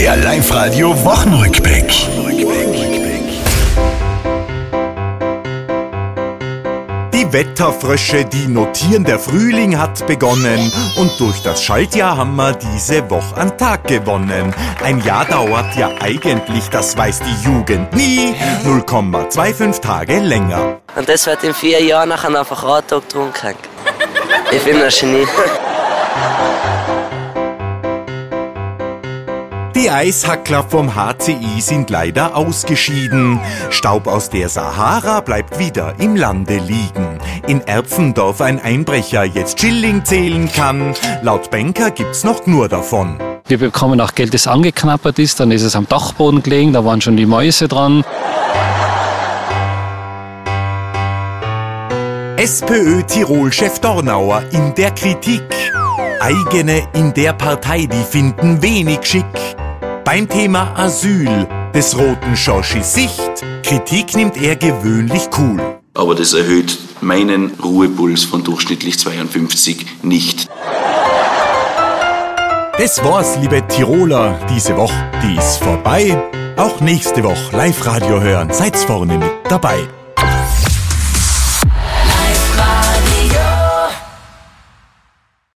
Der Live-Radio Wochenrückblick. Die Wetterfrösche, die notieren, der Frühling hat begonnen und durch das Schaltjahr haben wir diese Woche an Tag gewonnen. Ein Jahr dauert ja eigentlich, das weiß die Jugend nie, 0,25 Tage länger. Und das wird in vier Jahren nachher einfach Radtag krank. Ich bin ein Genie. Die Eishackler vom HCI sind leider ausgeschieden. Staub aus der Sahara bleibt wieder im Lande liegen. In Erpfendorf ein Einbrecher jetzt Schilling zählen kann. Laut Banker gibt's noch nur davon. Wir bekommen auch Geld, das angeknappert ist, dann ist es am Dachboden gelegen, da waren schon die Mäuse dran. SPÖ Tirol-Chef Dornauer in der Kritik. Eigene in der Partei, die finden wenig schick. Beim Thema Asyl des roten Schoschis Sicht. Kritik nimmt er gewöhnlich cool. aber das erhöht meinen Ruhepuls von durchschnittlich 52 nicht. Das war's, liebe Tiroler, diese Woche, die ist vorbei. Auch nächste Woche Live-Radio hören, seid's vorne mit dabei.